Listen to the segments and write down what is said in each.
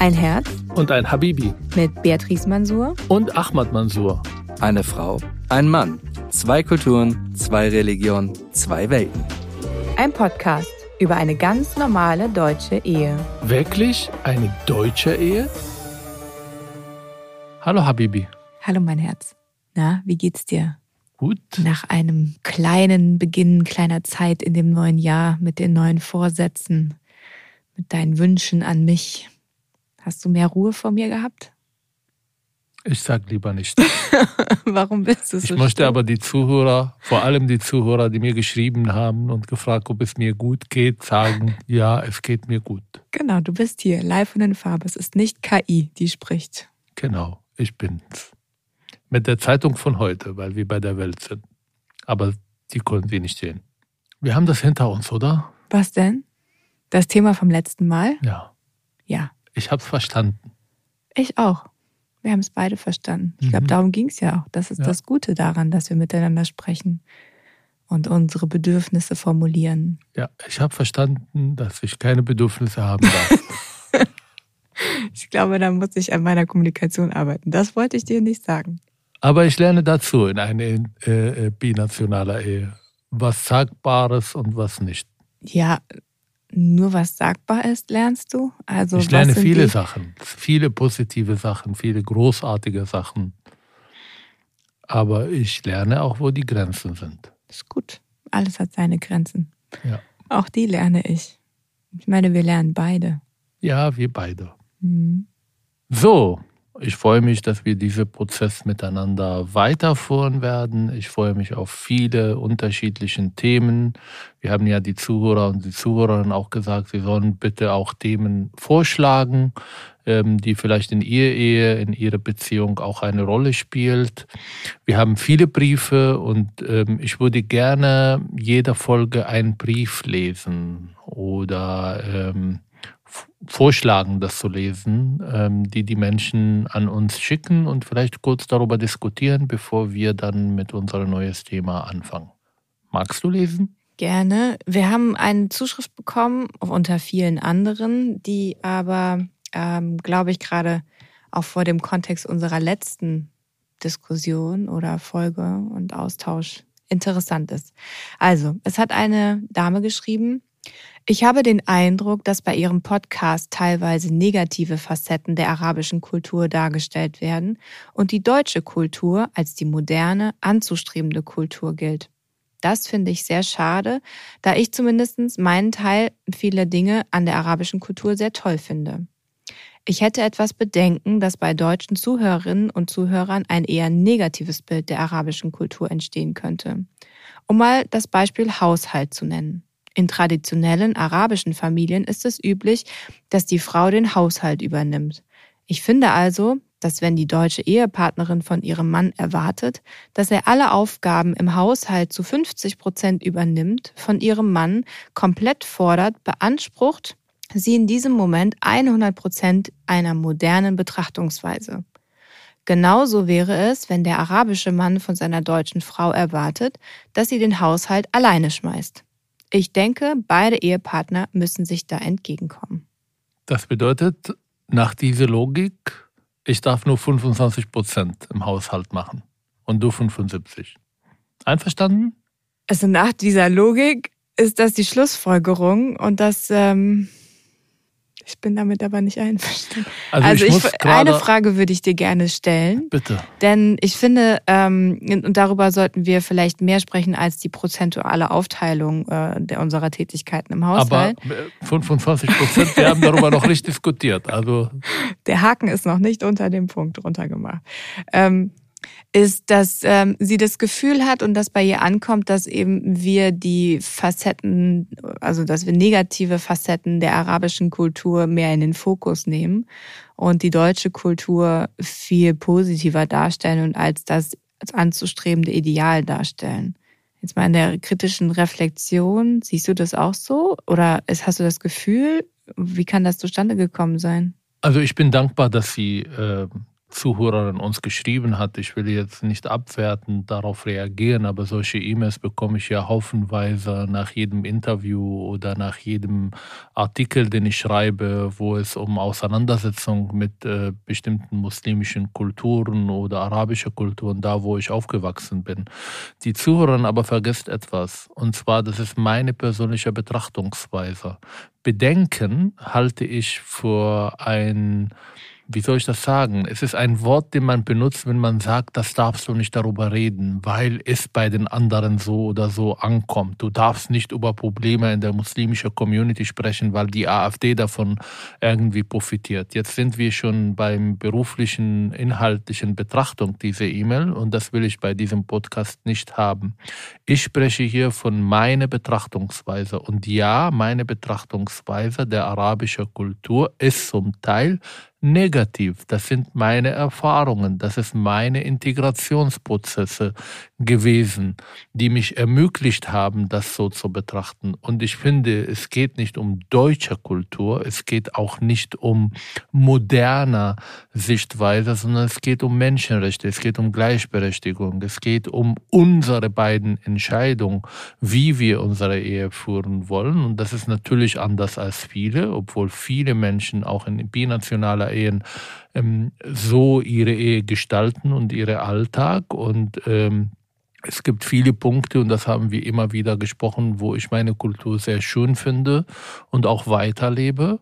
Ein Herz und ein Habibi mit Beatrice Mansour und Ahmad Mansour. Eine Frau, ein Mann, zwei Kulturen, zwei Religionen, zwei Welten. Ein Podcast über eine ganz normale deutsche Ehe. Wirklich eine deutsche Ehe? Hallo Habibi. Hallo mein Herz. Na, wie geht's dir? Gut. Nach einem kleinen Beginn kleiner Zeit in dem neuen Jahr mit den neuen Vorsätzen, mit deinen Wünschen an mich. Hast du mehr Ruhe vor mir gehabt? Ich sag lieber nicht. Warum bist du so Ich möchte still? aber die Zuhörer, vor allem die Zuhörer, die mir geschrieben haben und gefragt, ob es mir gut geht, sagen, ja, es geht mir gut. Genau, du bist hier, live und in Farbe. Es ist nicht KI, die spricht. Genau, ich bin's. Mit der Zeitung von heute, weil wir bei der Welt sind. Aber die konnten Sie nicht sehen. Wir haben das hinter uns, oder? Was denn? Das Thema vom letzten Mal? Ja. Ja, Ich hab's verstanden. ich auch. Wir haben es beide verstanden. Ich glaube, Mhm. darum ging es ja auch. Das ist Ja. das Gute daran, dass wir miteinander sprechen und unsere Bedürfnisse formulieren. Ja, ich habe verstanden, dass ich keine Bedürfnisse haben darf. Ich glaube, da muss ich an meiner Kommunikation arbeiten. Das wollte ich dir nicht sagen. Aber ich lerne dazu in einer äh, äh, binationaler Ehe. Was Sagbares und was nicht. Ja, nur was sagbar ist, lernst du? Also ich lerne viele die, Sachen, viele positive Sachen, viele großartige Sachen. Aber ich lerne auch, wo die Grenzen sind. Ist gut. Alles hat seine Grenzen. Ja, Auch die lerne ich. Ich meine, wir lernen beide. ja wir beide. Mhm. So, ich freue mich, dass wir diesen Prozess miteinander weiterführen werden. Ich freue mich auf viele unterschiedliche Themen. Wir haben ja die Zuhörer und die Zuhörerinnen auch gesagt, sie sollen bitte auch Themen vorschlagen, ähm, die vielleicht in ihrer Ehe, in ihrer Beziehung auch eine Rolle spielt. Wir haben viele Briefe und ähm, ich würde gerne jeder Folge einen Brief lesen oder ähm, vorschlagen, das zu lesen, ähm, die die Menschen an uns schicken und vielleicht kurz darüber diskutieren, bevor wir dann mit unserem neues Thema anfangen. Magst du lesen? Gerne. Wir haben eine Zuschrift bekommen, unter vielen anderen, die aber, ähm, glaube ich, gerade auch vor dem Kontext unserer letzten Diskussion oder Folge und Austausch interessant ist. Also, es hat eine Dame geschrieben, ich habe den Eindruck, dass bei Ihrem Podcast teilweise negative Facetten der arabischen Kultur dargestellt werden und die deutsche Kultur als die moderne, anzustrebende Kultur gilt. Das finde ich sehr schade, da ich zumindest meinen Teil vieler Dinge an der arabischen Kultur sehr toll finde. Ich hätte etwas Bedenken, dass bei deutschen Zuhörerinnen und Zuhörern ein eher negatives Bild der arabischen Kultur entstehen könnte. Um mal das Beispiel Haushalt zu nennen. In traditionellen arabischen Familien ist es üblich, dass die Frau den Haushalt übernimmt. Ich finde also, dass wenn die deutsche Ehepartnerin von ihrem Mann erwartet, dass er alle Aufgaben im Haushalt zu 50 Prozent übernimmt, von ihrem Mann komplett fordert, beansprucht sie in diesem Moment 100 Prozent einer modernen Betrachtungsweise. Genauso wäre es, wenn der arabische Mann von seiner deutschen Frau erwartet, dass sie den Haushalt alleine schmeißt. Ich denke, beide Ehepartner müssen sich da entgegenkommen. Das bedeutet, nach dieser Logik, ich darf nur 25 Prozent im Haushalt machen und du 75. Einverstanden? Also nach dieser Logik ist das die Schlussfolgerung und das, ähm, ich bin damit aber nicht einverstanden. Also, Also, ich ich, eine. Frage würde ich dir gerne stellen, Bitte. denn ich finde, ähm, und darüber sollten wir vielleicht mehr sprechen als die prozentuale Aufteilung äh, der unserer Tätigkeiten im Aber Haushalt. äh, 25 Prozent, wir haben darüber noch nicht diskutiert. Also der Haken ist noch nicht unter dem Punkt runtergemacht, ähm, ist, dass ähm, sie das Gefühl hat und dass bei ihr ankommt, dass eben wir die Facetten, also dass wir negative Facetten der arabischen Kultur mehr in den Fokus nehmen und die deutsche Kultur viel positiver darstellen und als das anzustrebende Ideal darstellen. Jetzt mal in der kritischen Reflexion, siehst du das auch so? Oder hast du das Gefühl, wie kann das zustande gekommen sein? Also ich bin dankbar, dass Sie äh, Zuhörerin uns geschrieben hat. Ich will jetzt nicht abwertend darauf reagieren, aber solche E-Mails bekomme ich ja haufenweise nach jedem Interview oder nach jedem Artikel, den ich schreibe, wo es um Auseinandersetzung mit äh, bestimmten muslimischen Kulturen oder arabischer Kulturen, da wo ich aufgewachsen bin. Die Zuhörerin aber vergisst etwas, und zwar, das ist meine persönliche Betrachtungsweise. Bedenken halte ich für ein wie soll ich das sagen? Es ist ein Wort, den man benutzt, wenn man sagt, das darfst du nicht darüber reden, weil es bei den anderen so oder so ankommt. Du darfst nicht über Probleme in der muslimischen Community sprechen, weil die AfD davon irgendwie profitiert. Jetzt sind wir schon beim beruflichen, inhaltlichen Betrachtung dieser E-Mail und das will ich bei diesem Podcast nicht haben. Ich spreche hier von meiner Betrachtungsweise und ja, meine Betrachtungsweise der arabischen Kultur ist zum Teil negativ. Das sind meine Erfahrungen, das ist meine Integrationsprozesse gewesen, die mich ermöglicht haben, das so zu betrachten. Und ich finde, es geht nicht um deutsche Kultur, es geht auch nicht um moderne Sichtweise, sondern es geht um Menschenrechte, es geht um Gleichberechtigung, es geht um unsere beiden Entscheidungen, wie wir unsere Ehe führen wollen. Und das ist natürlich anders als viele, obwohl viele Menschen auch in binationaler Ehen ähm, so ihre Ehe gestalten und ihren Alltag. Und ähm, es gibt viele Punkte, und das haben wir immer wieder gesprochen, wo ich meine Kultur sehr schön finde und auch weiterlebe.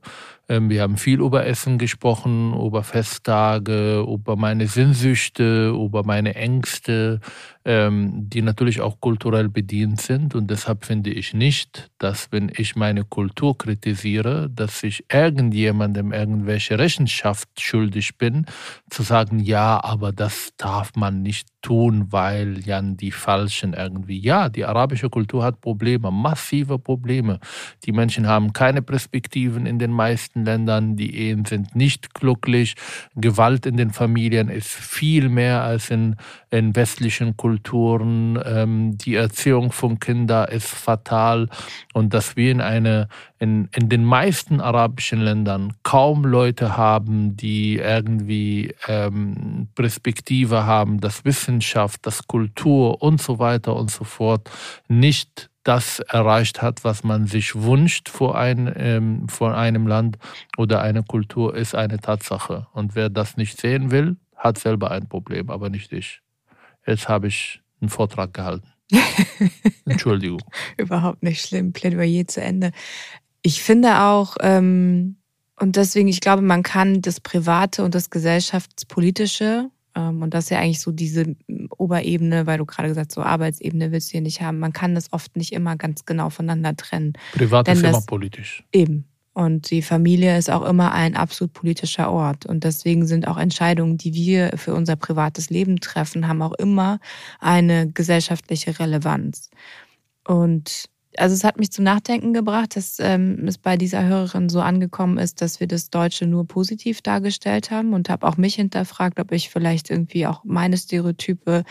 Ähm, wir haben viel über Essen gesprochen, über Festtage, über meine Sinnsüchte, über meine Ängste, ähm, die natürlich auch kulturell bedient sind. Und deshalb finde ich nicht, dass wenn ich meine Kultur kritisiere, dass ich irgendjemandem irgendwelche Rechenschaft schuldig bin, zu sagen, ja, aber das darf man nicht tun, weil ja die Falschen irgendwie. Ja, die arabische Kultur hat Probleme, massive Probleme. Die Menschen haben keine Perspektiven in den meisten Ländern, die Ehen sind nicht glücklich, Gewalt in den Familien ist viel mehr als in, in westlichen Kulturen. Kulturen, ähm, die Erziehung von Kindern ist fatal und dass wir in, eine, in, in den meisten arabischen Ländern kaum Leute haben, die irgendwie ähm, Perspektive haben, dass Wissenschaft, dass Kultur und so weiter und so fort nicht das erreicht hat, was man sich wünscht vor, ein, ähm, vor einem Land oder einer Kultur, ist eine Tatsache. Und wer das nicht sehen will, hat selber ein Problem, aber nicht ich. Jetzt habe ich einen Vortrag gehalten. Entschuldigung. Überhaupt nicht schlimm. Plädoyer zu Ende. Ich finde auch, ähm, und deswegen, ich glaube, man kann das Private und das Gesellschaftspolitische, ähm, und das ist ja eigentlich so diese Oberebene, weil du gerade gesagt hast, so Arbeitsebene willst du hier nicht haben, man kann das oft nicht immer ganz genau voneinander trennen. Privat ist immer politisch. Eben. Und die Familie ist auch immer ein absolut politischer Ort. Und deswegen sind auch Entscheidungen, die wir für unser privates Leben treffen, haben auch immer eine gesellschaftliche Relevanz. Und also es hat mich zum Nachdenken gebracht, dass ähm, es bei dieser Hörerin so angekommen ist, dass wir das Deutsche nur positiv dargestellt haben und habe auch mich hinterfragt, ob ich vielleicht irgendwie auch meine Stereotype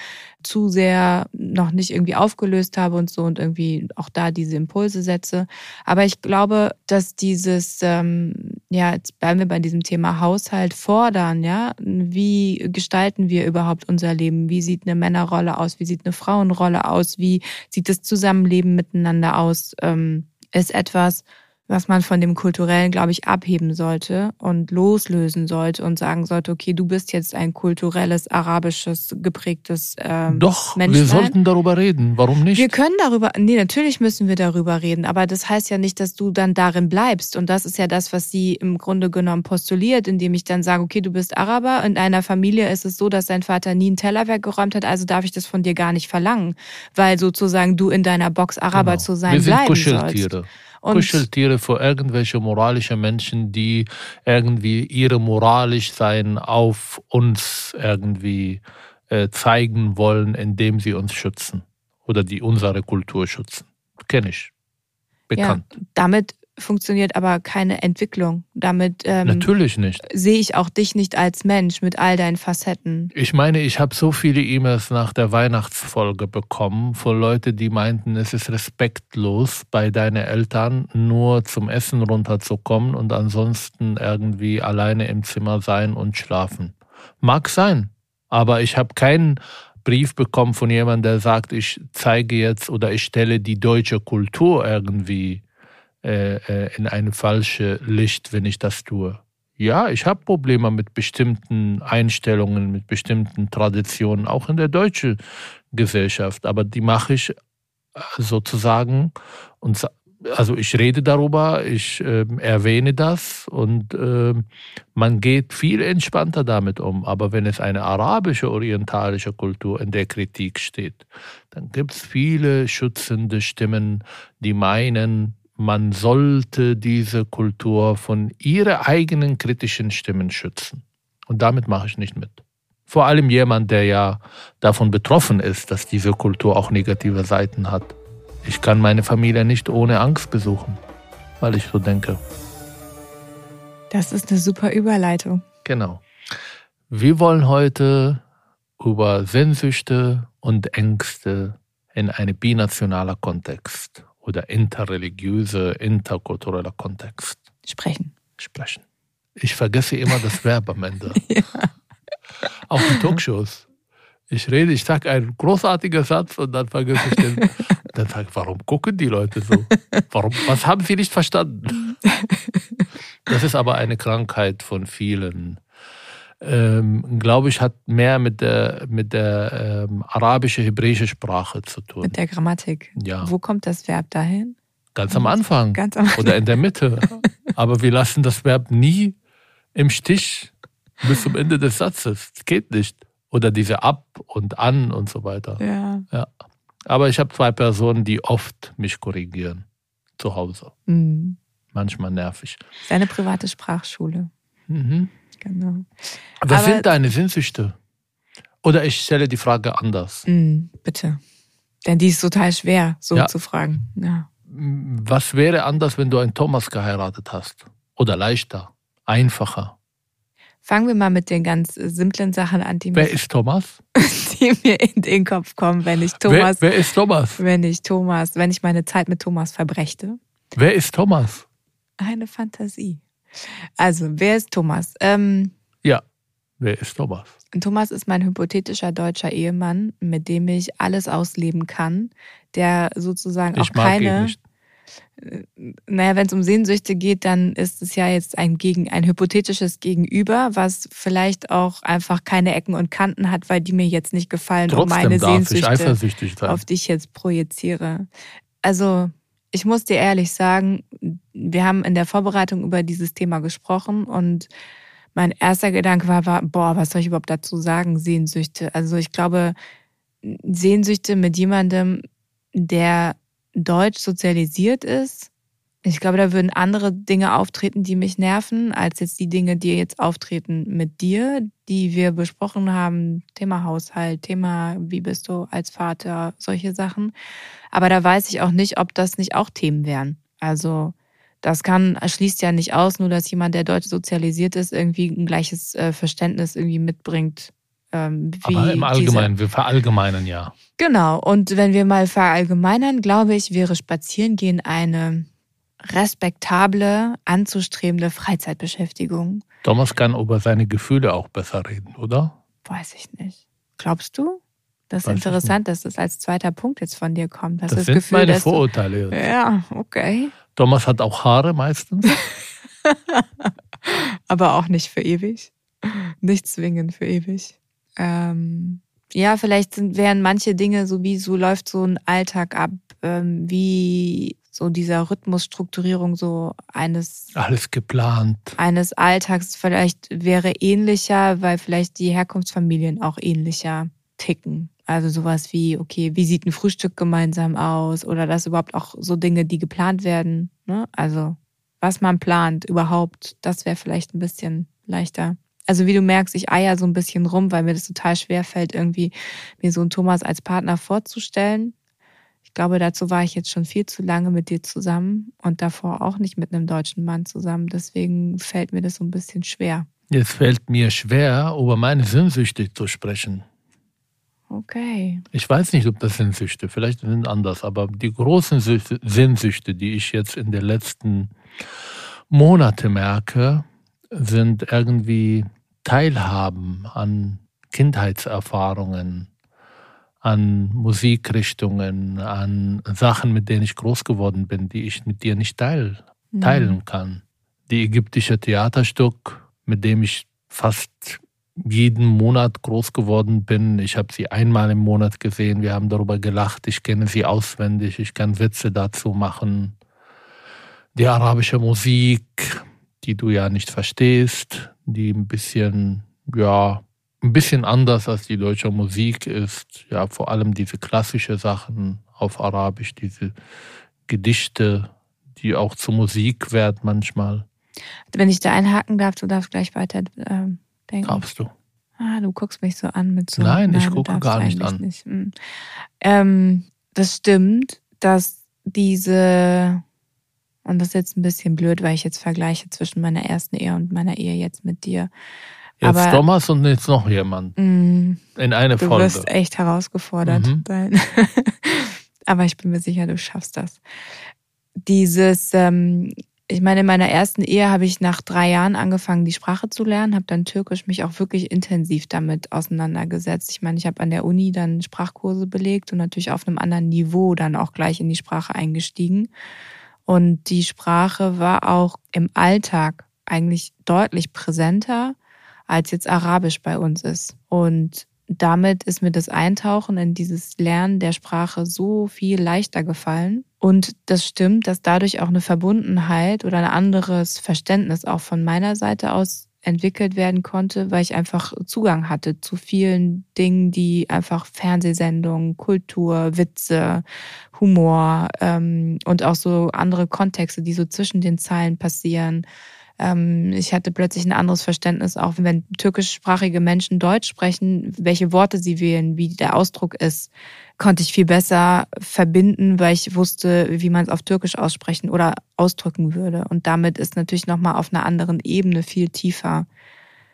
zu sehr noch nicht irgendwie aufgelöst habe und so und irgendwie auch da diese Impulse setze. Aber ich glaube, dass dieses, ähm, ja, jetzt bleiben wir bei diesem Thema Haushalt fordern, ja, wie gestalten wir überhaupt unser Leben? Wie sieht eine Männerrolle aus? Wie sieht eine Frauenrolle aus? Wie sieht das Zusammenleben miteinander aus? Ähm, ist etwas, was man von dem Kulturellen, glaube ich, abheben sollte und loslösen sollte und sagen sollte, okay, du bist jetzt ein kulturelles, arabisches, geprägtes ähm, Doch, Menschlein. wir sollten darüber reden. Warum nicht? Wir können darüber, nee, natürlich müssen wir darüber reden, aber das heißt ja nicht, dass du dann darin bleibst. Und das ist ja das, was sie im Grunde genommen postuliert, indem ich dann sage, okay, du bist Araber, in einer Familie ist es so, dass dein Vater nie einen Teller weggeräumt hat, also darf ich das von dir gar nicht verlangen, weil sozusagen du in deiner Box Araber genau. zu sein wir sind bleiben sollst. Und Kuscheltiere für irgendwelche moralische Menschen, die irgendwie ihre moralisch sein auf uns irgendwie äh, zeigen wollen, indem sie uns schützen oder die unsere Kultur schützen. Kenne ich. Bekannt. Ja, damit funktioniert aber keine Entwicklung. Damit ähm, natürlich nicht. Sehe ich auch dich nicht als Mensch mit all deinen Facetten. Ich meine, ich habe so viele E-Mails nach der Weihnachtsfolge bekommen von Leuten, die meinten, es ist respektlos, bei deinen Eltern nur zum Essen runterzukommen und ansonsten irgendwie alleine im Zimmer sein und schlafen. Mag sein. Aber ich habe keinen Brief bekommen von jemandem, der sagt, ich zeige jetzt oder ich stelle die deutsche Kultur irgendwie äh, äh in ein falsches Licht, wenn ich das tue. Ja, ich habe Probleme mit bestimmten Einstellungen, mit bestimmten Traditionen, auch in der deutschen Gesellschaft. Aber die mache ich äh, sozusagen und also ich rede darüber, ich äh, erwähne das und äh, man geht viel entspannter damit um. Aber wenn es eine arabische, orientalische Kultur in der Kritik steht, dann gibt es viele schützende Stimmen, die meinen, man sollte diese Kultur von ihren eigenen kritischen Stimmen schützen. Und damit mache ich nicht mit. Vor allem jemand, der ja davon betroffen ist, dass diese Kultur auch negative Seiten hat. Ich kann meine Familie nicht ohne Angst besuchen, weil ich so denke. Das ist eine super Überleitung. Genau. Wir wollen heute über Sehnsüchte und Ängste in einem binationalen Kontext oder interreligiöse, interkultureller Kontext sprechen. Sprechen. Ich vergesse immer das Verb am Ende. ja. Auch in Talkshows. Ich rede, ich sage einen großartigen Satz und dann vergesse ich den. Dann sage ich, warum gucken die Leute so? Warum, was haben sie nicht verstanden? Das ist aber eine Krankheit von vielen. Ähm, glaube ich, hat mehr mit der, mit der ähm, arabische-hebräische Sprache zu tun. Mit der Grammatik. Ja. Wo kommt das Verb dahin? Ganz am Anfang. Ganz am Anfang. Oder in der Mitte. Aber wir lassen das Verb nie im Stich bis zum Ende des Satzes. Das geht nicht. Oder diese ab und an und so weiter. Ja. ja. Aber ich habe zwei Personen, die oft mich korrigieren. Zu Hause. Mhm. Manchmal nervig. Seine private Sprachschule. Mhm. Genau. Was sind deine Sinnsüchte? Oder ich stelle die Frage anders. Mhm, bitte. Denn die ist total schwer, so ja. zu fragen. Ja. Was wäre anders, wenn du einen Thomas geheiratet hast? Oder leichter, einfacher? Fangen wir mal mit den ganz simplen Sachen an, die, Wer mir, ist Thomas? die mir in den Kopf kommen, wenn ich Thomas. Wer, wer ist Thomas? Wenn ich Thomas, wenn ich meine Zeit mit Thomas verbrächte. Wer ist Thomas? Eine Fantasie. Also, wer ist Thomas? Ähm, ja, wer ist Thomas? Thomas ist mein hypothetischer deutscher Ehemann, mit dem ich alles ausleben kann, der sozusagen ich auch keine. Nicht naja, wenn es um Sehnsüchte geht, dann ist es ja jetzt ein, Gegen, ein hypothetisches Gegenüber, was vielleicht auch einfach keine Ecken und Kanten hat, weil die mir jetzt nicht gefallen, Trotzdem um meine Sehnsüchte, auf die ich jetzt projiziere. Also, ich muss dir ehrlich sagen, wir haben in der Vorbereitung über dieses Thema gesprochen und mein erster Gedanke war, war, boah, was soll ich überhaupt dazu sagen, Sehnsüchte? Also ich glaube, Sehnsüchte mit jemandem, der deutsch sozialisiert ist, ich glaube, da würden andere Dinge auftreten, die mich nerven, als jetzt die Dinge, die jetzt auftreten mit dir, die wir besprochen haben. Thema Haushalt, Thema, wie bist du als Vater, solche Sachen. Aber da weiß ich auch nicht, ob das nicht auch Themen wären. Also, das kann, schließt ja nicht aus, nur dass jemand, der deutsch sozialisiert ist, irgendwie ein gleiches äh, Verständnis irgendwie mitbringt ähm, Aber im Allgemeinen, diese... wir verallgemeinern ja. Genau, und wenn wir mal verallgemeinern, glaube ich, wäre Spazierengehen eine respektable, anzustrebende Freizeitbeschäftigung. Thomas kann über seine Gefühle auch besser reden, oder? Weiß ich nicht. Glaubst du? Das ist Weiß interessant, dass das als zweiter Punkt jetzt von dir kommt. das, das sind Gefühl, meine Vorurteile. Du... Ja, okay. Thomas hat auch Haare meistens. Aber auch nicht für ewig. Nicht zwingend für ewig. Ähm, ja, vielleicht sind, wären manche Dinge so wie so läuft so ein Alltag ab, ähm, wie so dieser Rhythmusstrukturierung so eines alles geplant eines Alltags vielleicht wäre ähnlicher, weil vielleicht die Herkunftsfamilien auch ähnlicher ticken. Also sowas wie, okay, wie sieht ein Frühstück gemeinsam aus oder das überhaupt auch so Dinge, die geplant werden. Ne? Also was man plant überhaupt, das wäre vielleicht ein bisschen leichter also wie du merkst, ich eier so ein bisschen rum, weil mir das total schwer fällt, irgendwie mir so einen Thomas als Partner vorzustellen. Ich glaube, dazu war ich jetzt schon viel zu lange mit dir zusammen und davor auch nicht mit einem deutschen Mann zusammen. Deswegen fällt mir das so ein bisschen schwer. Jetzt fällt mir schwer, über meine Sehnsüchte zu sprechen. Okay. Ich weiß nicht, ob das Sehnsüchte, vielleicht sind anders, aber die großen Sehnsüchte, die ich jetzt in den letzten Monaten merke, sind irgendwie teilhaben an Kindheitserfahrungen, an Musikrichtungen, an Sachen, mit denen ich groß geworden bin, die ich mit dir nicht teil, mhm. teilen kann. Die ägyptische Theaterstück, mit dem ich fast jeden Monat groß geworden bin. Ich habe sie einmal im Monat gesehen, wir haben darüber gelacht, ich kenne sie auswendig, ich kann Witze dazu machen. Die arabische Musik, die du ja nicht verstehst, die ein bisschen, ja, ein bisschen anders als die deutsche Musik ist. Ja, vor allem diese klassische Sachen auf Arabisch, diese Gedichte, die auch zur Musik werden manchmal. Wenn ich da einhaken darf, du darfst gleich weiter äh, denken. Darfst du. Ah, du guckst mich so an mit so. Nein, nein ich gucke gar nicht an. Nicht. Hm. Ähm, das stimmt, dass diese, und das ist jetzt ein bisschen blöd, weil ich jetzt vergleiche zwischen meiner ersten Ehe und meiner Ehe jetzt mit dir. Jetzt Aber, Thomas und jetzt noch jemand. Mm, in eine du Folge. Du wirst echt herausgefordert mhm. sein. Aber ich bin mir sicher, du schaffst das. Dieses, ähm, ich meine, in meiner ersten Ehe habe ich nach drei Jahren angefangen, die Sprache zu lernen, habe dann Türkisch mich auch wirklich intensiv damit auseinandergesetzt. Ich meine, ich habe an der Uni dann Sprachkurse belegt und natürlich auf einem anderen Niveau dann auch gleich in die Sprache eingestiegen. Und die Sprache war auch im Alltag eigentlich deutlich präsenter als jetzt Arabisch bei uns ist. Und damit ist mir das Eintauchen in dieses Lernen der Sprache so viel leichter gefallen. Und das stimmt, dass dadurch auch eine Verbundenheit oder ein anderes Verständnis auch von meiner Seite aus entwickelt werden konnte, weil ich einfach Zugang hatte zu vielen Dingen, die einfach Fernsehsendungen, Kultur, Witze, Humor ähm, und auch so andere Kontexte, die so zwischen den Zeilen passieren, ähm, ich hatte plötzlich ein anderes Verständnis, auch wenn türkischsprachige Menschen Deutsch sprechen, welche Worte sie wählen, wie der Ausdruck ist, konnte ich viel besser verbinden, weil ich wusste, wie man es auf Türkisch aussprechen oder ausdrücken würde. Und damit ist natürlich nochmal auf einer anderen Ebene viel tiefer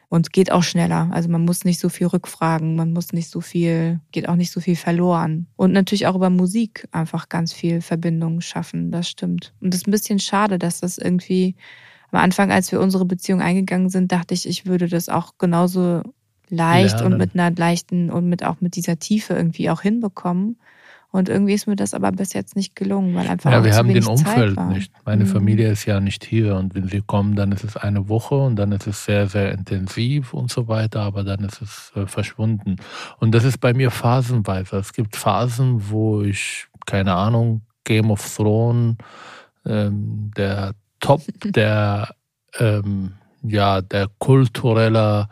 und geht auch schneller. Also man muss nicht so viel rückfragen, man muss nicht so viel, geht auch nicht so viel verloren. Und natürlich auch über Musik einfach ganz viel Verbindungen schaffen, das stimmt. Und das ist ein bisschen schade, dass das irgendwie am Anfang, als wir unsere Beziehung eingegangen sind, dachte ich, ich würde das auch genauso leicht Lernen. und mit einer leichten und mit auch mit dieser Tiefe irgendwie auch hinbekommen. Und irgendwie ist mir das aber bis jetzt nicht gelungen, weil einfach. Ja, wir haben den Umfeld nicht. Meine mhm. Familie ist ja nicht hier und wenn sie kommen, dann ist es eine Woche und dann ist es sehr, sehr intensiv und so weiter, aber dann ist es äh, verschwunden. Und das ist bei mir phasenweise. Es gibt Phasen, wo ich, keine Ahnung, Game of Thrones, ähm, der Top der, ähm, ja, der kulturelle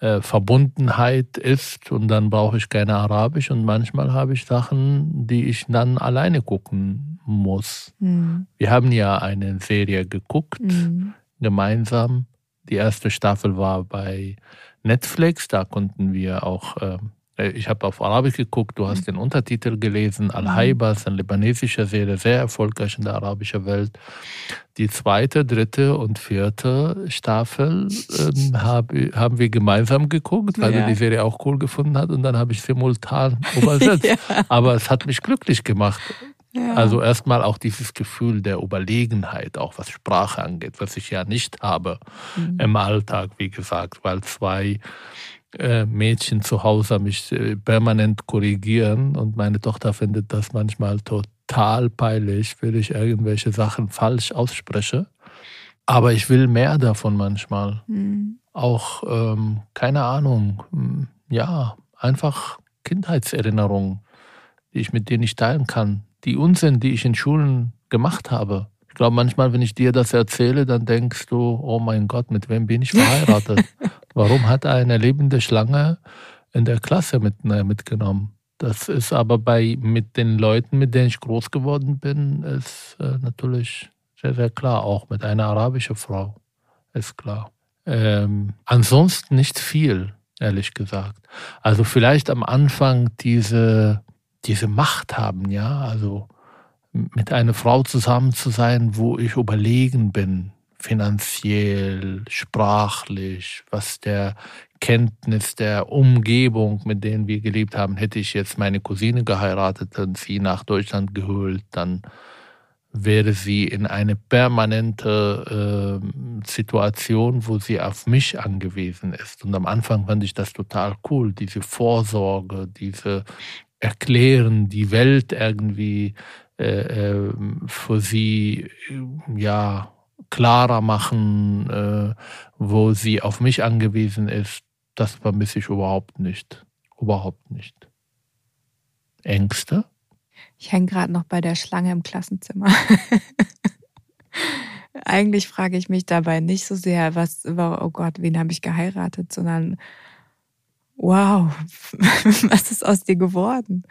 äh, Verbundenheit ist und dann brauche ich keine Arabisch und manchmal habe ich Sachen, die ich dann alleine gucken muss. Mhm. Wir haben ja eine Serie geguckt, mhm. gemeinsam. Die erste Staffel war bei Netflix, da konnten wir auch ähm, äh, ich habe auf Arabisch geguckt, du hast mhm. den Untertitel gelesen, Al-Haibas, eine libanesische Serie, sehr erfolgreich in der arabischen Welt. Die zweite, dritte und vierte Staffel ähm, hab, haben wir gemeinsam geguckt, weil ja. wir die Serie auch cool gefunden hat und dann habe ich simultan übersetzt. ja. Aber es hat mich glücklich gemacht. Ja. Also erstmal auch dieses Gefühl der Überlegenheit, auch was Sprache angeht, was ich ja nicht habe mhm. im Alltag, wie gesagt, weil zwei äh, Mädchen zu Hause mich äh, permanent korrigieren und meine Tochter findet das manchmal total peinlich, wenn ich irgendwelche Sachen falsch ausspreche. Aber ich will mehr davon manchmal. Mhm. Auch, ähm, keine Ahnung, hm, ja, einfach Kindheitserinnerungen, die ich mit dir nicht teilen kann. Die Unsinn, die ich in Schulen gemacht habe. Ich glaube, manchmal, wenn ich dir das erzähle, dann denkst du, oh mein Gott, mit wem bin ich verheiratet? Warum hat er eine lebende Schlange in der Klasse mit, äh, mitgenommen? Das ist aber bei mit den Leuten, mit denen ich groß geworden bin, ist äh, natürlich sehr, sehr klar. Auch mit einer arabischen Frau ist klar. Ähm, ansonsten nicht viel, ehrlich gesagt. Also vielleicht am Anfang diese, diese Macht haben, ja, also mit einer Frau zusammen zu sein, wo ich überlegen bin, finanziell, sprachlich, was der Kenntnis der Umgebung, mit denen wir gelebt haben, hätte ich jetzt meine Cousine geheiratet und sie nach Deutschland geholt, dann wäre sie in eine permanente äh, Situation, wo sie auf mich angewiesen ist. Und am Anfang fand ich das total cool, diese Vorsorge, diese Erklären, die Welt irgendwie äh, äh, für sie ja klarer machen, äh, wo sie auf mich angewiesen ist. Das vermisse ich überhaupt nicht. Überhaupt nicht. Ängste? Ich hänge gerade noch bei der Schlange im Klassenzimmer. Eigentlich frage ich mich dabei nicht so sehr, was, oh Gott, wen habe ich geheiratet, sondern wow, was ist aus dir geworden?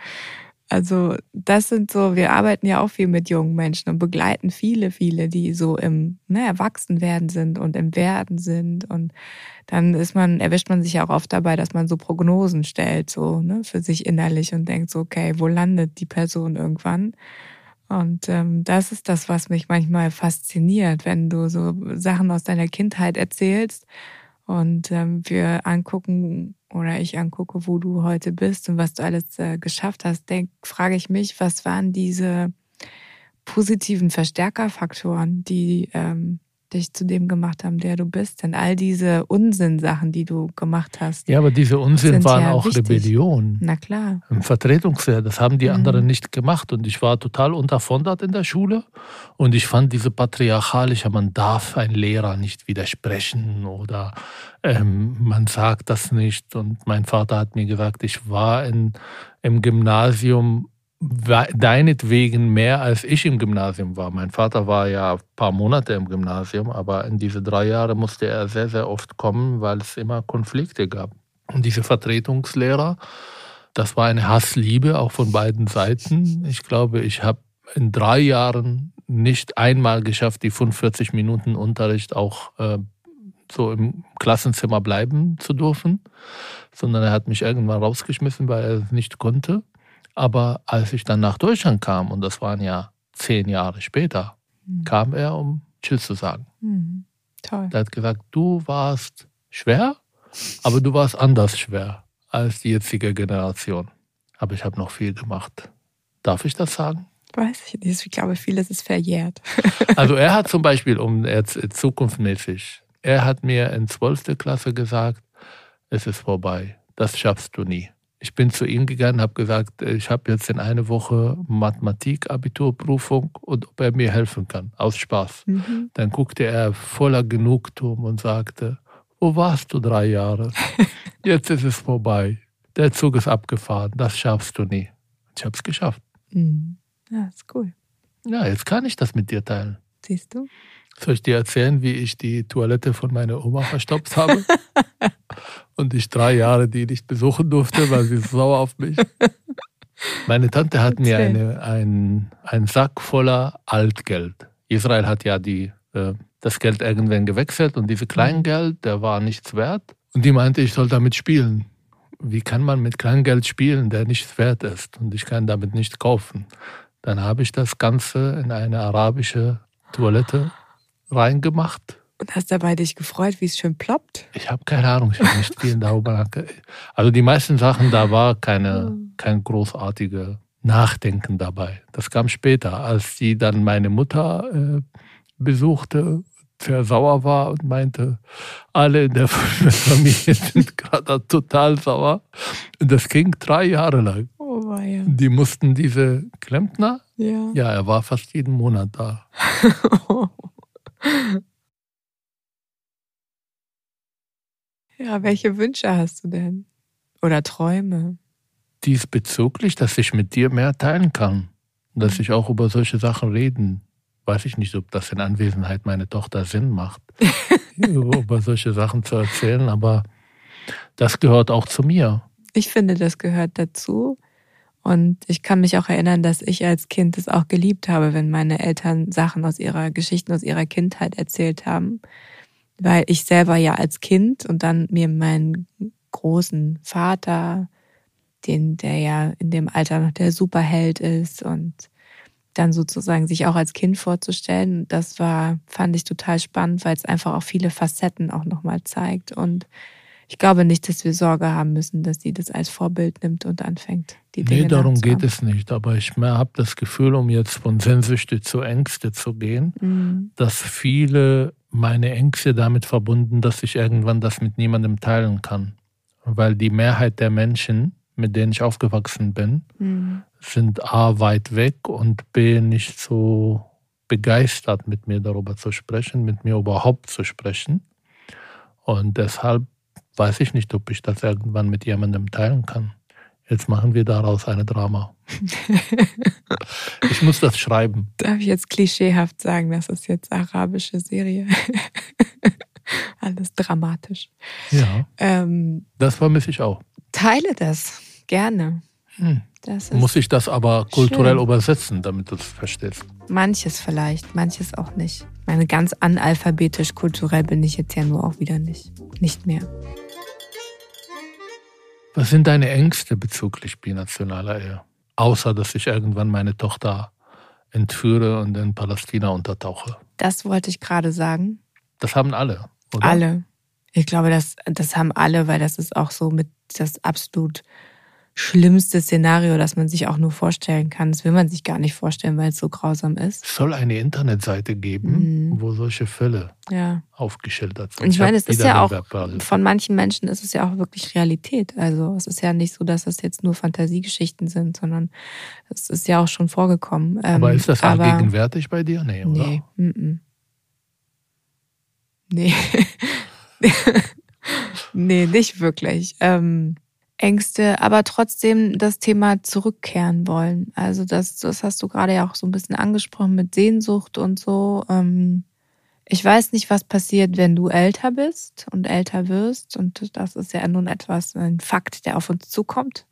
Also das sind so, wir arbeiten ja auch viel mit jungen Menschen und begleiten viele, viele, die so im ne, Erwachsenwerden sind und im Werden sind. Und dann ist man, erwischt man sich ja auch oft dabei, dass man so Prognosen stellt, so ne, für sich innerlich und denkt so, okay, wo landet die Person irgendwann? Und ähm, das ist das, was mich manchmal fasziniert, wenn du so Sachen aus deiner Kindheit erzählst und ähm, wir angucken oder ich angucke, wo du heute bist und was du alles äh, geschafft hast, denk, frage ich mich, was waren diese positiven Verstärkerfaktoren, die ähm, dich zu dem gemacht haben, der du bist. Denn all diese Unsinnsachen, die du gemacht hast. Ja, aber diese Unsinn waren ja auch wichtig. Rebellion. Na klar. Vertretungswert, das haben die mhm. anderen nicht gemacht. Und ich war total unterfordert in der Schule. Und ich fand diese patriarchalische, man darf ein Lehrer nicht widersprechen oder ähm, man sagt das nicht. Und mein Vater hat mir gesagt, ich war in, im Gymnasium deinetwegen mehr als ich im Gymnasium war. Mein Vater war ja ein paar Monate im Gymnasium, aber in diese drei Jahre musste er sehr, sehr oft kommen, weil es immer Konflikte gab. Und diese Vertretungslehrer, das war eine Hassliebe auch von beiden Seiten. Ich glaube, ich habe in drei Jahren nicht einmal geschafft, die 45 Minuten Unterricht auch äh, so im Klassenzimmer bleiben zu dürfen, sondern er hat mich irgendwann rausgeschmissen, weil er es nicht konnte. Aber als ich dann nach Deutschland kam, und das waren ja zehn Jahre später, mhm. kam er, um Tschüss zu sagen. Mhm. Toll. Er hat gesagt, du warst schwer, aber du warst anders schwer als die jetzige Generation. Aber ich habe noch viel gemacht. Darf ich das sagen? Weiß ich nicht. Ich glaube, vieles ist verjährt. also er hat zum Beispiel, um jetzt zukunftsmäßig, er hat mir in 12. Klasse gesagt, es ist vorbei. Das schaffst du nie. Ich bin zu ihm gegangen, habe gesagt, ich habe jetzt in einer Woche Mathematik-Abiturprüfung und ob er mir helfen kann, aus Spaß. Mhm. Dann guckte er voller Genugtuung und sagte, wo warst du drei Jahre? Jetzt ist es vorbei. Der Zug ist abgefahren, das schaffst du nie. Ich habe es geschafft. Mhm. Ja, ist cool. Ja, jetzt kann ich das mit dir teilen. Siehst du? Soll ich dir erzählen, wie ich die Toilette von meiner Oma verstopft habe? und ich drei Jahre die nicht besuchen durfte, weil sie sauer auf mich. Meine Tante hat mir eine, ein, einen Sack voller Altgeld. Israel hat ja die, äh, das Geld irgendwann gewechselt und diese Kleingeld, der war nichts wert. Und die meinte, ich soll damit spielen. Wie kann man mit Kleingeld spielen, der nichts wert ist? Und ich kann damit nicht kaufen. Dann habe ich das Ganze in eine arabische Toilette reingemacht und hast dabei dich gefreut, wie es schön ploppt? Ich habe keine Ahnung, ich habe nicht viel darüber nachgedacht. Also die meisten Sachen, da war keine, hm. kein großartige Nachdenken dabei. Das kam später, als sie dann meine Mutter äh, besuchte, sehr sauer war und meinte, alle in der Familie sind gerade total sauer. Und das ging drei Jahre lang. Oh, ja. Die mussten diese Klempner, ja. ja, er war fast jeden Monat da. Ja, welche Wünsche hast du denn? Oder Träume? Diesbezüglich, dass ich mit dir mehr teilen kann. Dass ich auch über solche Sachen reden. Weiß ich nicht, ob das in Anwesenheit meiner Tochter Sinn macht, über solche Sachen zu erzählen, aber das gehört auch zu mir. Ich finde, das gehört dazu. Und ich kann mich auch erinnern, dass ich als Kind es auch geliebt habe, wenn meine Eltern Sachen aus ihrer Geschichten aus ihrer Kindheit erzählt haben weil ich selber ja als Kind und dann mir meinen großen Vater, den, der ja in dem Alter noch der Superheld ist und dann sozusagen sich auch als Kind vorzustellen, das war, fand ich total spannend, weil es einfach auch viele Facetten auch nochmal zeigt. Und ich glaube nicht, dass wir Sorge haben müssen, dass sie das als Vorbild nimmt und anfängt, die Dinge Nee, darum geht es nicht. Aber ich habe das Gefühl, um jetzt von Sehnsüchte zu Ängste zu gehen, Mhm. dass viele meine Ängste damit verbunden, dass ich irgendwann das mit niemandem teilen kann. Weil die Mehrheit der Menschen, mit denen ich aufgewachsen bin, Mhm. sind A weit weg und B nicht so begeistert, mit mir darüber zu sprechen, mit mir überhaupt zu sprechen. Und deshalb weiß ich nicht, ob ich das irgendwann mit jemandem teilen kann. Jetzt machen wir daraus eine Drama. ich muss das schreiben. Darf ich jetzt klischeehaft sagen, das ist jetzt arabische Serie? Alles dramatisch. Ja, Ähm, das vermisse ich auch. teile das gerne. Hm. Das Muss ich das aber kulturell Schön. übersetzen, damit du es verstehst? manches vielleicht, manches auch nicht. Meine ganz analphabetisch kulturell bin ich jetzt ja nur auch wieder nicht. Nicht mehr. Was sind deine Ängste bezüglich binationaler Ehe? Außer, dass ich irgendwann meine Tochter entführe und in Palästina untertauche. Das wollte ich gerade sagen. Das haben alle, oder? Alle. Ich glaube, das, das haben alle, weil das ist auch so mit das absolut schlimmste Szenario, das man sich auch nur vorstellen kann. Das will man sich gar nicht vorstellen, weil es so grausam ist. Es soll eine Internetseite geben, Mhm. wo solche Fälle Ja. aufgeschildert sind. Und ich meine, es ist ja auch, von manchen Menschen ist es ja auch wirklich Realität. Also es ist ja nicht so, dass das jetzt nur Fantasiegeschichten sind, sondern es ist ja auch schon vorgekommen. Ähm, Aber ist das allgegenwärtig bei dir? Nee, oder? Nee. Mm -mm. Nee. nee, nicht wirklich. Ähm, Ängste, aber trotzdem das Thema zurückkehren wollen. Also das, das hast du gerade ja auch so ein bisschen angesprochen mit Sehnsucht und so. Ähm, ich weiß nicht, was passiert, wenn du älter bist und älter wirst. Und das ist ja nun etwas, ein Fakt, der auf uns zukommt.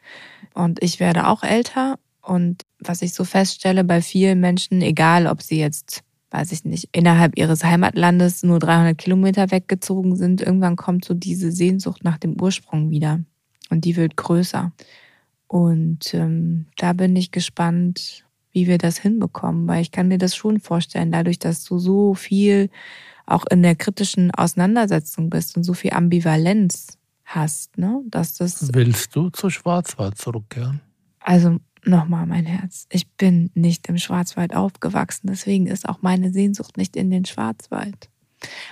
Und ich werde auch älter. Und was ich so feststelle bei vielen Menschen, egal ob sie jetzt, weiß ich nicht, innerhalb ihres Heimatlandes nur 300 Kilometer weggezogen sind, irgendwann kommt so diese Sehnsucht nach dem Ursprung wieder. Und die wird größer. Und ähm, da bin ich gespannt, wie wir das hinbekommen, weil ich kann mir das schon vorstellen, dadurch, dass du so viel auch in der kritischen Auseinandersetzung bist und so viel Ambivalenz hast, ne, dass das Willst du zu Schwarzwald zurückkehren? also nochmal mein Herz, ich bin nicht im Schwarzwald aufgewachsen, deswegen ist auch meine Sehnsucht nicht in den Schwarzwald.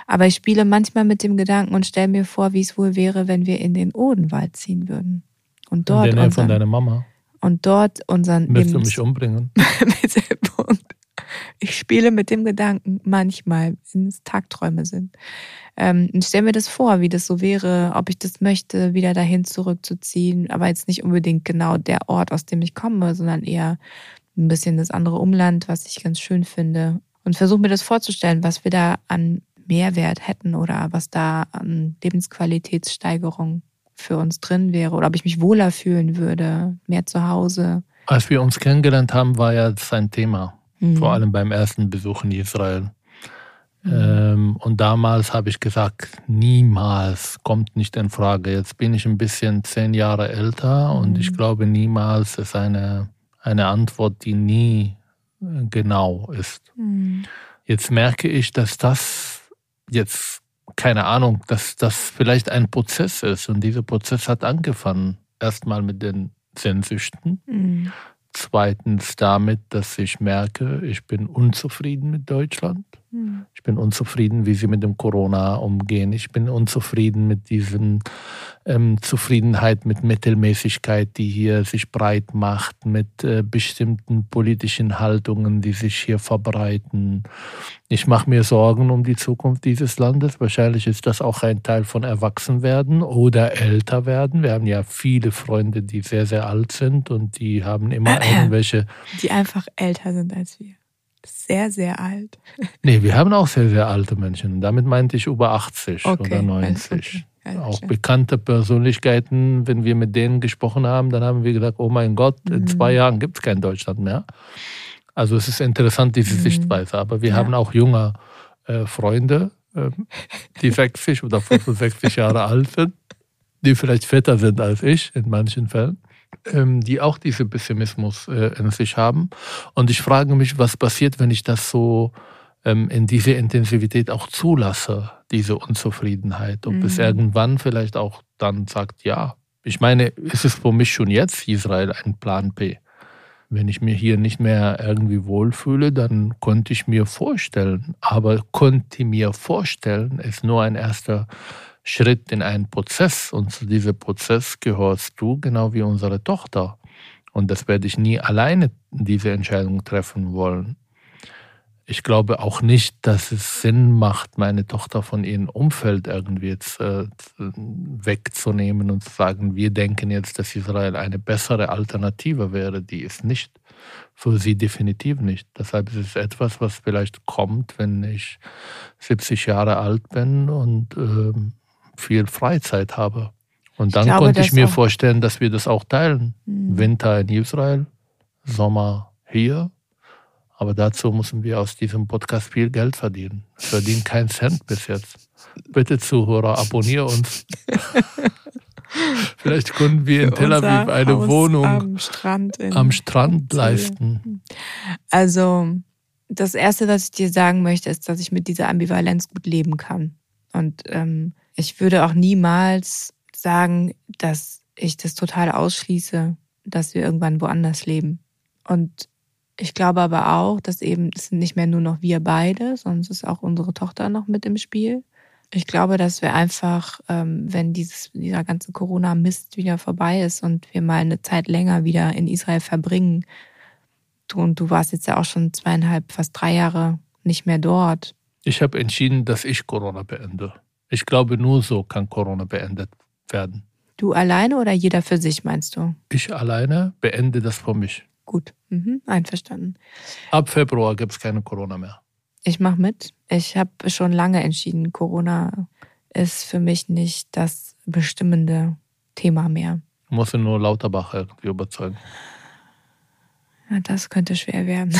Aber ich spiele manchmal mit dem Gedanken und stelle mir vor, wie es wohl wäre, wenn wir in den Odenwald ziehen würden. Und In dort der Nähe von deiner Mama. und dort unseren Willst du mich umbringen? Ich spiele mit dem Gedanken manchmal, wenn es Tagträume sind. Ähm, und stell mir das vor, wie das so wäre, ob ich das möchte, wieder dahin zurückzuziehen. Aber jetzt nicht unbedingt genau der Ort, aus dem ich komme, sondern eher ein bisschen das andere Umland, was ich ganz schön finde. Und versuche mir das vorzustellen, was wir da an Mehrwert hätten oder was da an Lebensqualitätssteigerung für uns drin wäre oder ob ich mich wohler fühlen würde, mehr zu Hause. Als wir uns kennengelernt haben, war ja das ein Thema. Mhm. Vor allem beim ersten Besuch in Israel. Ähm, und damals habe ich gesagt, niemals kommt nicht in Frage. Jetzt bin ich ein bisschen zehn Jahre älter und ich Mhm. glaube, niemals ist eine, eine Antwort, die nie äh, genau ist. Mhm. Jetzt merke ich, dass das jetzt, keine Ahnung, dass das vielleicht ein Prozess ist und dieser Prozess hat angefangen. Erstmal mit den Sehnsüchten, Mhm. zweitens damit, dass ich merke, ich bin unzufrieden mit Deutschland. Mhm. Ich bin unzufrieden, wie sie mit dem Corona umgehen. Ich bin unzufrieden mit diesen ähm, Zufriedenheit mit Mittelmäßigkeit, die hier sich breit macht, mit äh, bestimmten politischen Haltungen, die sich hier verbreiten. Ich mache mir Sorgen um die Zukunft dieses Landes. Wahrscheinlich ist das auch ein Teil von Erwachsenwerden oder älter werden. Wir haben ja viele Freunde, die sehr, sehr alt sind und die haben immer irgendwelche Die einfach älter sind als wir. Sehr, sehr alt. Nee, wir haben auch sehr, sehr alte Menschen. Damit meinte ich über 80 Okay, oder alles 90. okay. Auch klar. bekannte Persönlichkeiten, wenn wir mit denen gesprochen haben, dann haben wir gesagt, oh mein Gott, in Mhm. zwei Jahren gibt es kein Deutschland mehr. Also es ist interessant, diese Mhm. Sichtweise. Aber wir Ja. haben auch junge äh, Freunde, ähm, die 60 oder 65 Jahre alt sind, die vielleicht fetter sind als ich in manchen Fällen, die auch diesen Pessimismus äh, in sich haben. Und ich frage mich, was passiert, wenn ich das so ähm, in diese Intensivität auch zulasse, diese Unzufriedenheit. Ob es Mhm. irgendwann vielleicht auch dann sagt ja. Ich meine, ist es für mich schon jetzt Israel ein Plan B? Wenn ich mir hier nicht mehr irgendwie wohlfühle, dann konnte ich mir vorstellen, aber konnte mir vorstellen, ist nur ein erster Schritt in einen Prozess und zu diesem Prozess gehörst du genau wie unsere Tochter. Und das werde ich nie alleine diese Entscheidung treffen wollen. Ich glaube auch nicht, dass es Sinn macht, meine Tochter von ihrem Umfeld irgendwie jetzt äh, wegzunehmen und zu sagen, wir denken jetzt, dass Israel eine bessere Alternative wäre. Die ist nicht. Für sie definitiv nicht. Deshalb ist es etwas, was vielleicht kommt, wenn ich 70 Jahre alt bin und äh, viel Freizeit habe. Und dann glaube, konnte ich mir vorstellen, dass wir das auch teilen. Mhm. Winter in Israel, Sommer hier. Aber dazu müssen wir aus diesem Podcast viel Geld verdienen. Ich verdiene keinen Cent bis jetzt. Bitte Zuhörer, abonniere uns. Vielleicht können wir in Tel Aviv eine Haus Wohnung am Strand, am Strand leisten. Also das Erste, was ich dir sagen möchte, ist, dass ich mit dieser Ambivalenz gut leben kann. Und ähm, ich würde auch niemals sagen, dass ich das total ausschließe, dass wir irgendwann woanders leben. Und ich glaube aber auch, dass eben es sind nicht mehr nur noch wir beide, sondern es ist auch unsere Tochter noch mit im Spiel. Ich glaube, dass wir einfach, ähm, wenn dieses, dieser ganze Corona-Mist wieder vorbei ist und wir mal eine Zeit länger wieder in Israel verbringen, du und du warst jetzt ja auch schon zweieinhalb, fast drei Jahre nicht mehr dort. Ich habe entschieden, dass ich Corona beende. Ich glaube, nur so kann Corona beendet werden. Du alleine oder jeder für sich, meinst du? Ich alleine beende das für mich. Gut, mhm. einverstanden. Ab Februar gibt es keine Corona mehr. Ich mache mit. Ich habe schon lange entschieden, Corona ist für mich nicht das bestimmende Thema mehr. Du musst nur Lauterbach irgendwie überzeugen. Ja, das könnte schwer werden.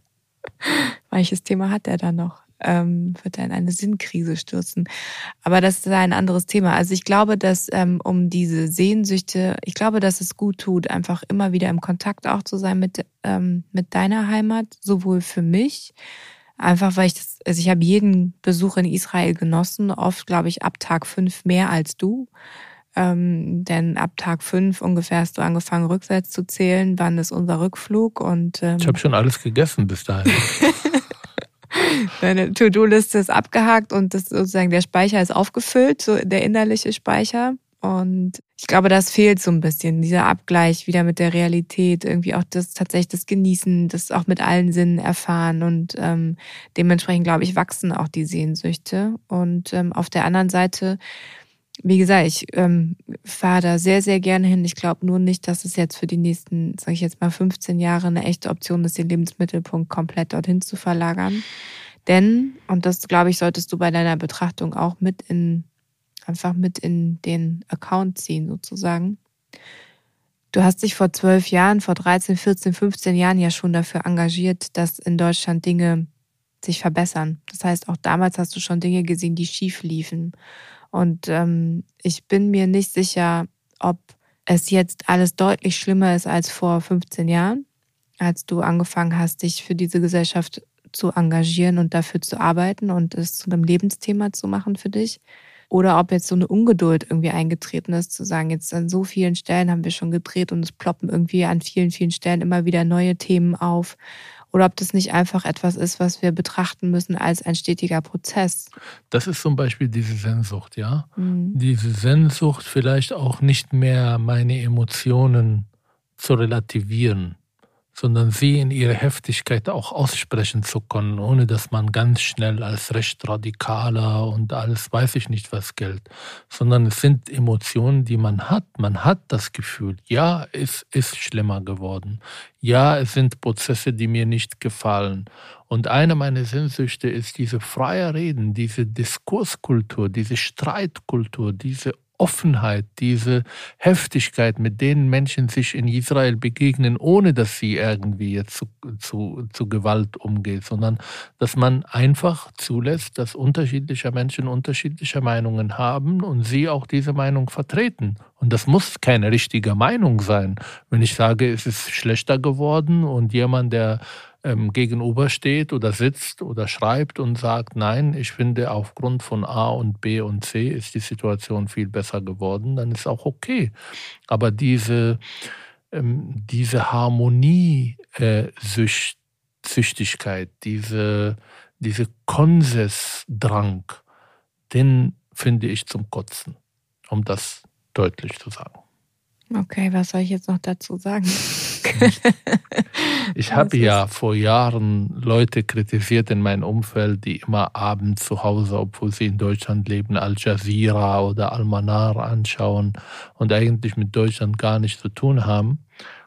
Welches Thema hat er dann noch? Ähm, wird er in eine Sinnkrise stürzen. Aber das ist ein anderes Thema. Also ich glaube, dass ähm, um diese Sehnsüchte, ich glaube, dass es gut tut, einfach immer wieder im Kontakt auch zu sein mit, ähm, mit deiner Heimat, sowohl für mich, einfach weil ich das, also ich habe jeden Besuch in Israel genossen, oft glaube ich ab Tag fünf mehr als du. Ähm, denn ab Tag fünf ungefähr hast du angefangen, rückwärts zu zählen, wann ist unser Rückflug und ähm, ich habe schon alles gegessen bis dahin. Deine To-Do-Liste ist abgehakt und das sozusagen der Speicher ist aufgefüllt, so der innerliche Speicher. Und ich glaube, das fehlt so ein bisschen, dieser Abgleich wieder mit der Realität, irgendwie auch das tatsächlich das Genießen, das auch mit allen Sinnen erfahren. Und ähm, dementsprechend, glaube ich, wachsen auch die Sehnsüchte. Und ähm, auf der anderen Seite wie gesagt, ich ähm, fahre da sehr, sehr gerne hin. Ich glaube nur nicht, dass es jetzt für die nächsten, sage ich jetzt mal, 15 Jahre eine echte Option ist, den Lebensmittelpunkt komplett dorthin zu verlagern. Denn, und das glaube ich, solltest du bei deiner Betrachtung auch mit in, einfach mit in den Account ziehen, sozusagen. Du hast dich vor zwölf Jahren, vor 13, 14, 15 Jahren ja schon dafür engagiert, dass in Deutschland Dinge sich verbessern. Das heißt, auch damals hast du schon Dinge gesehen, die schief liefen. Und ähm, ich bin mir nicht sicher, ob es jetzt alles deutlich schlimmer ist als vor 15 Jahren, als du angefangen hast, dich für diese Gesellschaft zu engagieren und dafür zu arbeiten und es zu einem Lebensthema zu machen für dich. Oder ob jetzt so eine Ungeduld irgendwie eingetreten ist, zu sagen, jetzt an so vielen Stellen haben wir schon gedreht und es ploppen irgendwie an vielen, vielen Stellen immer wieder neue Themen auf oder ob das nicht einfach etwas ist, was wir betrachten müssen als ein stetiger Prozess. Das ist zum Beispiel diese Sehnsucht, ja. Mhm. Diese Sehnsucht, vielleicht auch nicht mehr meine Emotionen zu relativieren, sondern sie in ihrer Heftigkeit auch aussprechen zu können, ohne dass man ganz schnell als recht radikaler und alles weiß ich nicht was gilt, sondern es sind Emotionen, die man hat. Man hat das Gefühl, ja, es ist schlimmer geworden. Ja, es sind Prozesse, die mir nicht gefallen. Und eine meiner Sehnsüchte ist diese freie Reden, diese Diskurskultur, diese Streitkultur, diese Offenheit, diese Heftigkeit, mit denen Menschen sich in Israel begegnen, ohne dass sie irgendwie jetzt zu, zu, zu Gewalt umgeht, sondern dass man einfach zulässt, dass unterschiedliche Menschen unterschiedliche Meinungen haben und sie auch diese Meinung vertreten. Und das muss keine richtige Meinung sein. Wenn ich sage, es ist schlechter geworden und jemand, der ähm, gegenübersteht oder sitzt oder schreibt und sagt, nein, ich finde aufgrund von A und B und C ist die Situation viel besser geworden, dann ist auch okay. Aber diese, ähm, diese Harmoniesüchtigkeit, äh, diese, diese Konsensdrang, den finde ich zum Kotzen, um das deutlich zu sagen. Okay, was soll ich jetzt noch dazu sagen? ich habe ja vor Jahren Leute kritisiert in meinem Umfeld, die immer abends zu Hause, obwohl sie in Deutschland leben, Al Jazeera oder Al-Manar anschauen und eigentlich mit Deutschland gar nichts zu tun haben.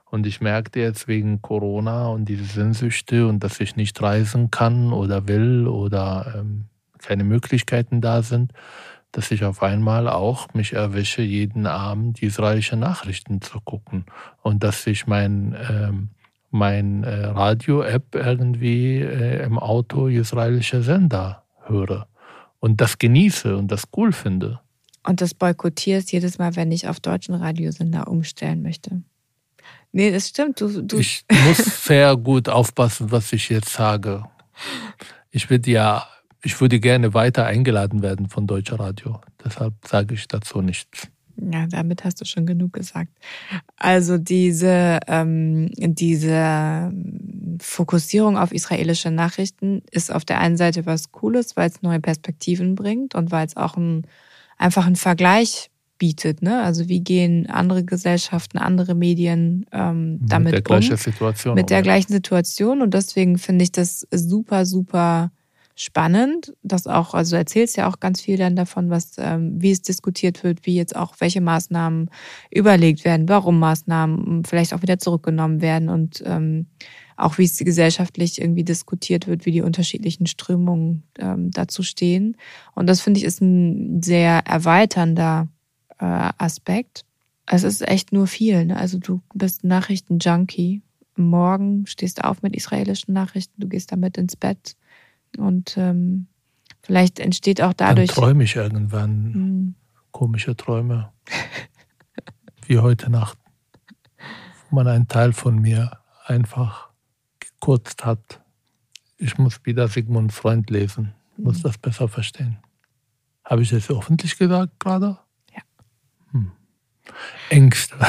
Und ich merkte jetzt wegen Corona und diese Sehnsüchte und dass ich nicht reisen kann oder will oder ähm, keine Möglichkeiten da sind, dass ich auf einmal auch mich erwische, jeden Abend israelische Nachrichten zu gucken und dass ich mein, ähm, mein äh, Radio-App irgendwie äh, im Auto israelische Sender höre und das genieße und das cool finde. Und das boykottierst jedes Mal, wenn ich auf deutschen Radiosender umstellen möchte. Nee, das stimmt. Du, du ich muss sehr gut aufpassen, was ich jetzt sage. Ich bin ja ich würde gerne weiter eingeladen werden von Deutscher Radio. Deshalb sage ich dazu nichts. Ja, damit hast du schon genug gesagt. Also diese, ähm, diese Fokussierung auf israelische Nachrichten ist auf der einen Seite was Cooles, weil es neue Perspektiven bringt und weil es auch ein, einfach einen Vergleich bietet. Ne? Also wie gehen andere Gesellschaften, andere Medien ähm, damit mit der gleichen Situation. Mit der gleichen Situation. Und deswegen finde ich das super, super spannend, dass auch, also du erzählst ja auch ganz viel dann davon, was, ähm, wie es diskutiert wird, wie jetzt auch welche Maßnahmen überlegt werden, warum Maßnahmen vielleicht auch wieder zurückgenommen werden und ähm, auch wie es gesellschaftlich irgendwie diskutiert wird, wie die unterschiedlichen Strömungen ähm, dazu stehen. Und das finde ich ist ein sehr erweiternder äh, Aspekt. Es ist echt nur viel. Ne? Also du bist Nachrichten-Junkie. Morgen stehst du auf mit israelischen Nachrichten, du gehst damit ins Bett und ähm, vielleicht entsteht auch dadurch. Dann träume ich irgendwann hm. komische Träume. Wie heute Nacht. Wo man einen Teil von mir einfach gekürzt hat. Ich muss wieder Sigmund Freund lesen. Ich muss hm. das besser verstehen. Habe ich das öffentlich gesagt gerade? Ja. Hm. Ängste.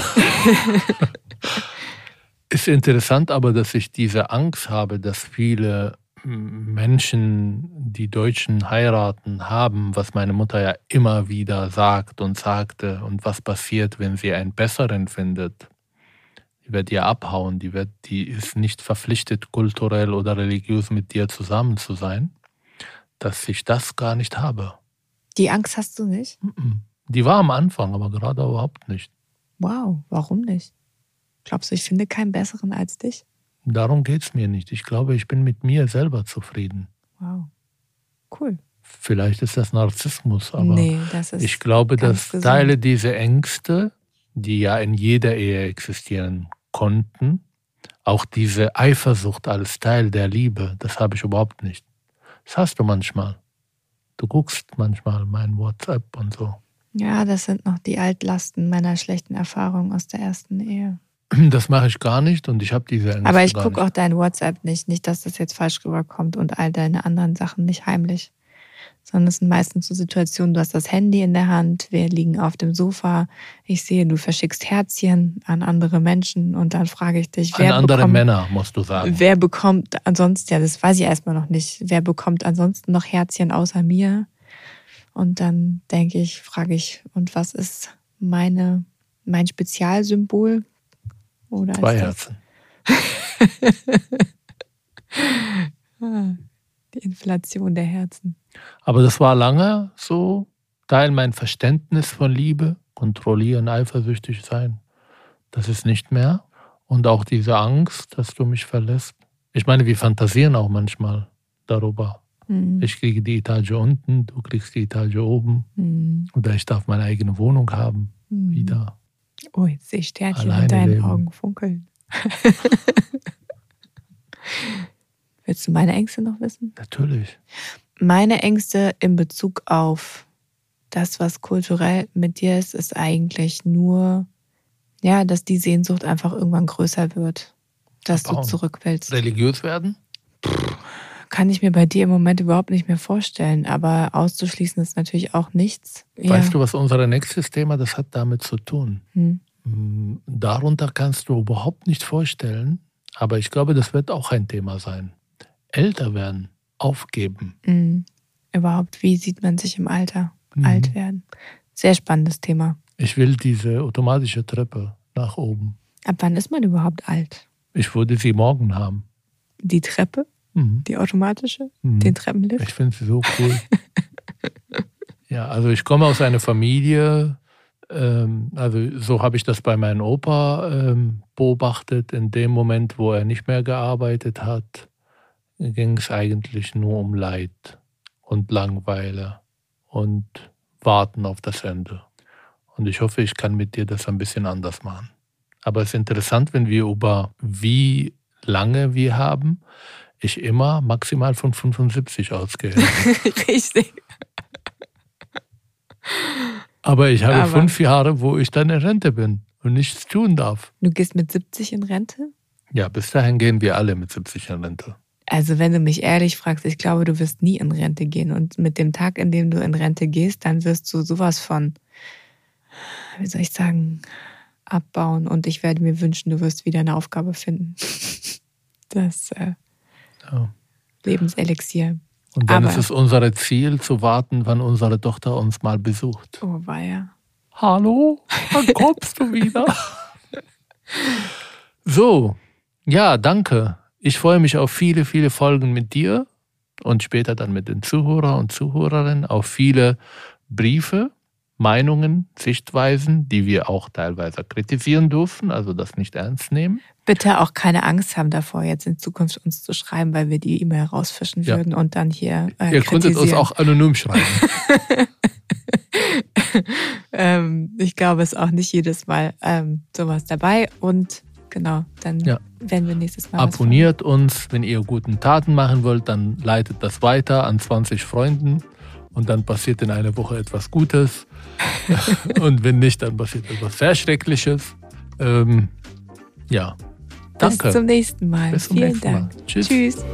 ist interessant aber, dass ich diese Angst habe, dass viele Menschen, die Deutschen heiraten, haben, was meine Mutter ja immer wieder sagt und sagte und was passiert, wenn sie einen besseren findet. Die wird ihr abhauen, die, wird, die ist nicht verpflichtet, kulturell oder religiös mit dir zusammen zu sein, dass ich das gar nicht habe. Die Angst hast du nicht? Die war am Anfang, aber gerade überhaupt nicht. Wow, warum nicht? Glaubst du, ich finde keinen besseren als dich? Darum geht es mir nicht. Ich glaube, ich bin mit mir selber zufrieden. Wow. Cool. Vielleicht ist das Narzissmus, aber nee, das ich glaube, dass gesund. Teile dieser Ängste, die ja in jeder Ehe existieren konnten, auch diese Eifersucht als Teil der Liebe, das habe ich überhaupt nicht. Das hast du manchmal. Du guckst manchmal mein WhatsApp und so. Ja, das sind noch die Altlasten meiner schlechten Erfahrungen aus der ersten Ehe. Das mache ich gar nicht und ich habe diese Ängste Aber ich gucke auch dein WhatsApp nicht. Nicht, dass das jetzt falsch rüberkommt und all deine anderen Sachen nicht heimlich. Sondern es sind meistens so Situationen, du hast das Handy in der Hand, wir liegen auf dem Sofa, ich sehe, du verschickst Herzchen an andere Menschen und dann frage ich dich, wer an andere bekommt, Männer, musst du sagen. Wer bekommt ansonsten, ja, das weiß ich erstmal noch nicht, wer bekommt ansonsten noch Herzchen außer mir? Und dann denke ich, frage ich, und was ist meine, mein Spezialsymbol? Oder Zwei Herzen. Die Inflation der Herzen. Aber das war lange so Teil mein Verständnis von Liebe, kontrollieren, eifersüchtig sein. Das ist nicht mehr. Und auch diese Angst, dass du mich verlässt. Ich meine, wir fantasieren auch manchmal darüber. Mhm. Ich kriege die Etage unten, du kriegst die Etage oben. Mhm. Oder ich darf meine eigene Wohnung haben. Mhm. Wieder. Oh, jetzt sehe ich Sternchen Alleine in deinen leben. Augen funkeln. Willst du meine Ängste noch wissen? Natürlich. Meine Ängste in Bezug auf das, was kulturell mit dir ist, ist eigentlich nur, ja, dass die Sehnsucht einfach irgendwann größer wird. dass Abbauen. du zurück willst. Religiös werden? Kann ich mir bei dir im Moment überhaupt nicht mehr vorstellen, aber auszuschließen ist natürlich auch nichts. Weißt du, was unser nächstes Thema, das hat damit zu tun. Hm. Mm, Darunter kannst du überhaupt nicht vorstellen, aber ich glaube, das wird auch ein Thema sein. Älter werden, aufgeben. Mhm. Überhaupt, wie sieht man sich im Alter Mhm. alt werden? Sehr spannendes Thema. Ich will diese automatische Treppe nach oben. Ab wann ist man überhaupt alt? Ich würde sie morgen haben. Die Treppe, Mhm. die automatische, Mhm. den Treppenlift? Ich finde sie so cool. ja, also ich komme aus einer Familie, ähm, also so habe ich das bei meinem Opa ähm, beobachtet. In dem Moment, wo er nicht mehr gearbeitet hat, ging es eigentlich nur um Leid und Langweile und Warten auf das Ende. Und ich hoffe, ich kann mit dir das ein bisschen anders machen. Aber es ist interessant, wenn wir über wie lange wir haben, ich immer maximal von 75 ausgehe. Richtig. Aber ich habe Aber- fünf Jahre, wo ich dann in Rente bin und nichts tun darf. Du gehst mit 70 in Rente? Ja, bis dahin gehen wir alle mit 70 in Rente. Also wenn du mich ehrlich fragst, ich glaube, du wirst nie in Rente gehen. Und mit dem Tag, in dem du in Rente gehst, dann wirst du sowas von, wie soll ich sagen, abbauen. Und ich werde mir wünschen, du wirst wieder eine Aufgabe finden. Das äh, Ja. Lebenselixier. Und dann Aber- ist es unser Ziel, zu warten, wann unsere Tochter uns mal besucht. Oh, weia. Hallo, wann kommst du wieder? so, ja, danke. Ich freue mich auf viele, viele Folgen mit dir und später dann mit den Zuhörern und Zuhörerinnen, auf viele Briefe, Meinungen, Sichtweisen, die wir auch teilweise kritisieren dürfen, also das nicht ernst nehmen. Bitte auch keine Angst haben davor, jetzt in Zukunft uns zu schreiben, weil wir die E-Mail rausfischen Ja. würden und dann hier äh, Ihr könntet uns auch anonym schreiben. ähm, ich glaube, es ist auch nicht jedes Mal ähm, sowas dabei. Und genau, dann Ja. werden wir nächstes Mal Abonniert uns, wenn ihr guten Taten machen wollt, dann leitet das weiter an 20 Freunden und dann passiert in einer Woche etwas Gutes. und wenn nicht, dann passiert etwas sehr Schreckliches. Ähm, ja, Bis danke. zum nächsten Mal. Bis zum Vielen nächsten Mal. Dank. Tschüss. Tschüss.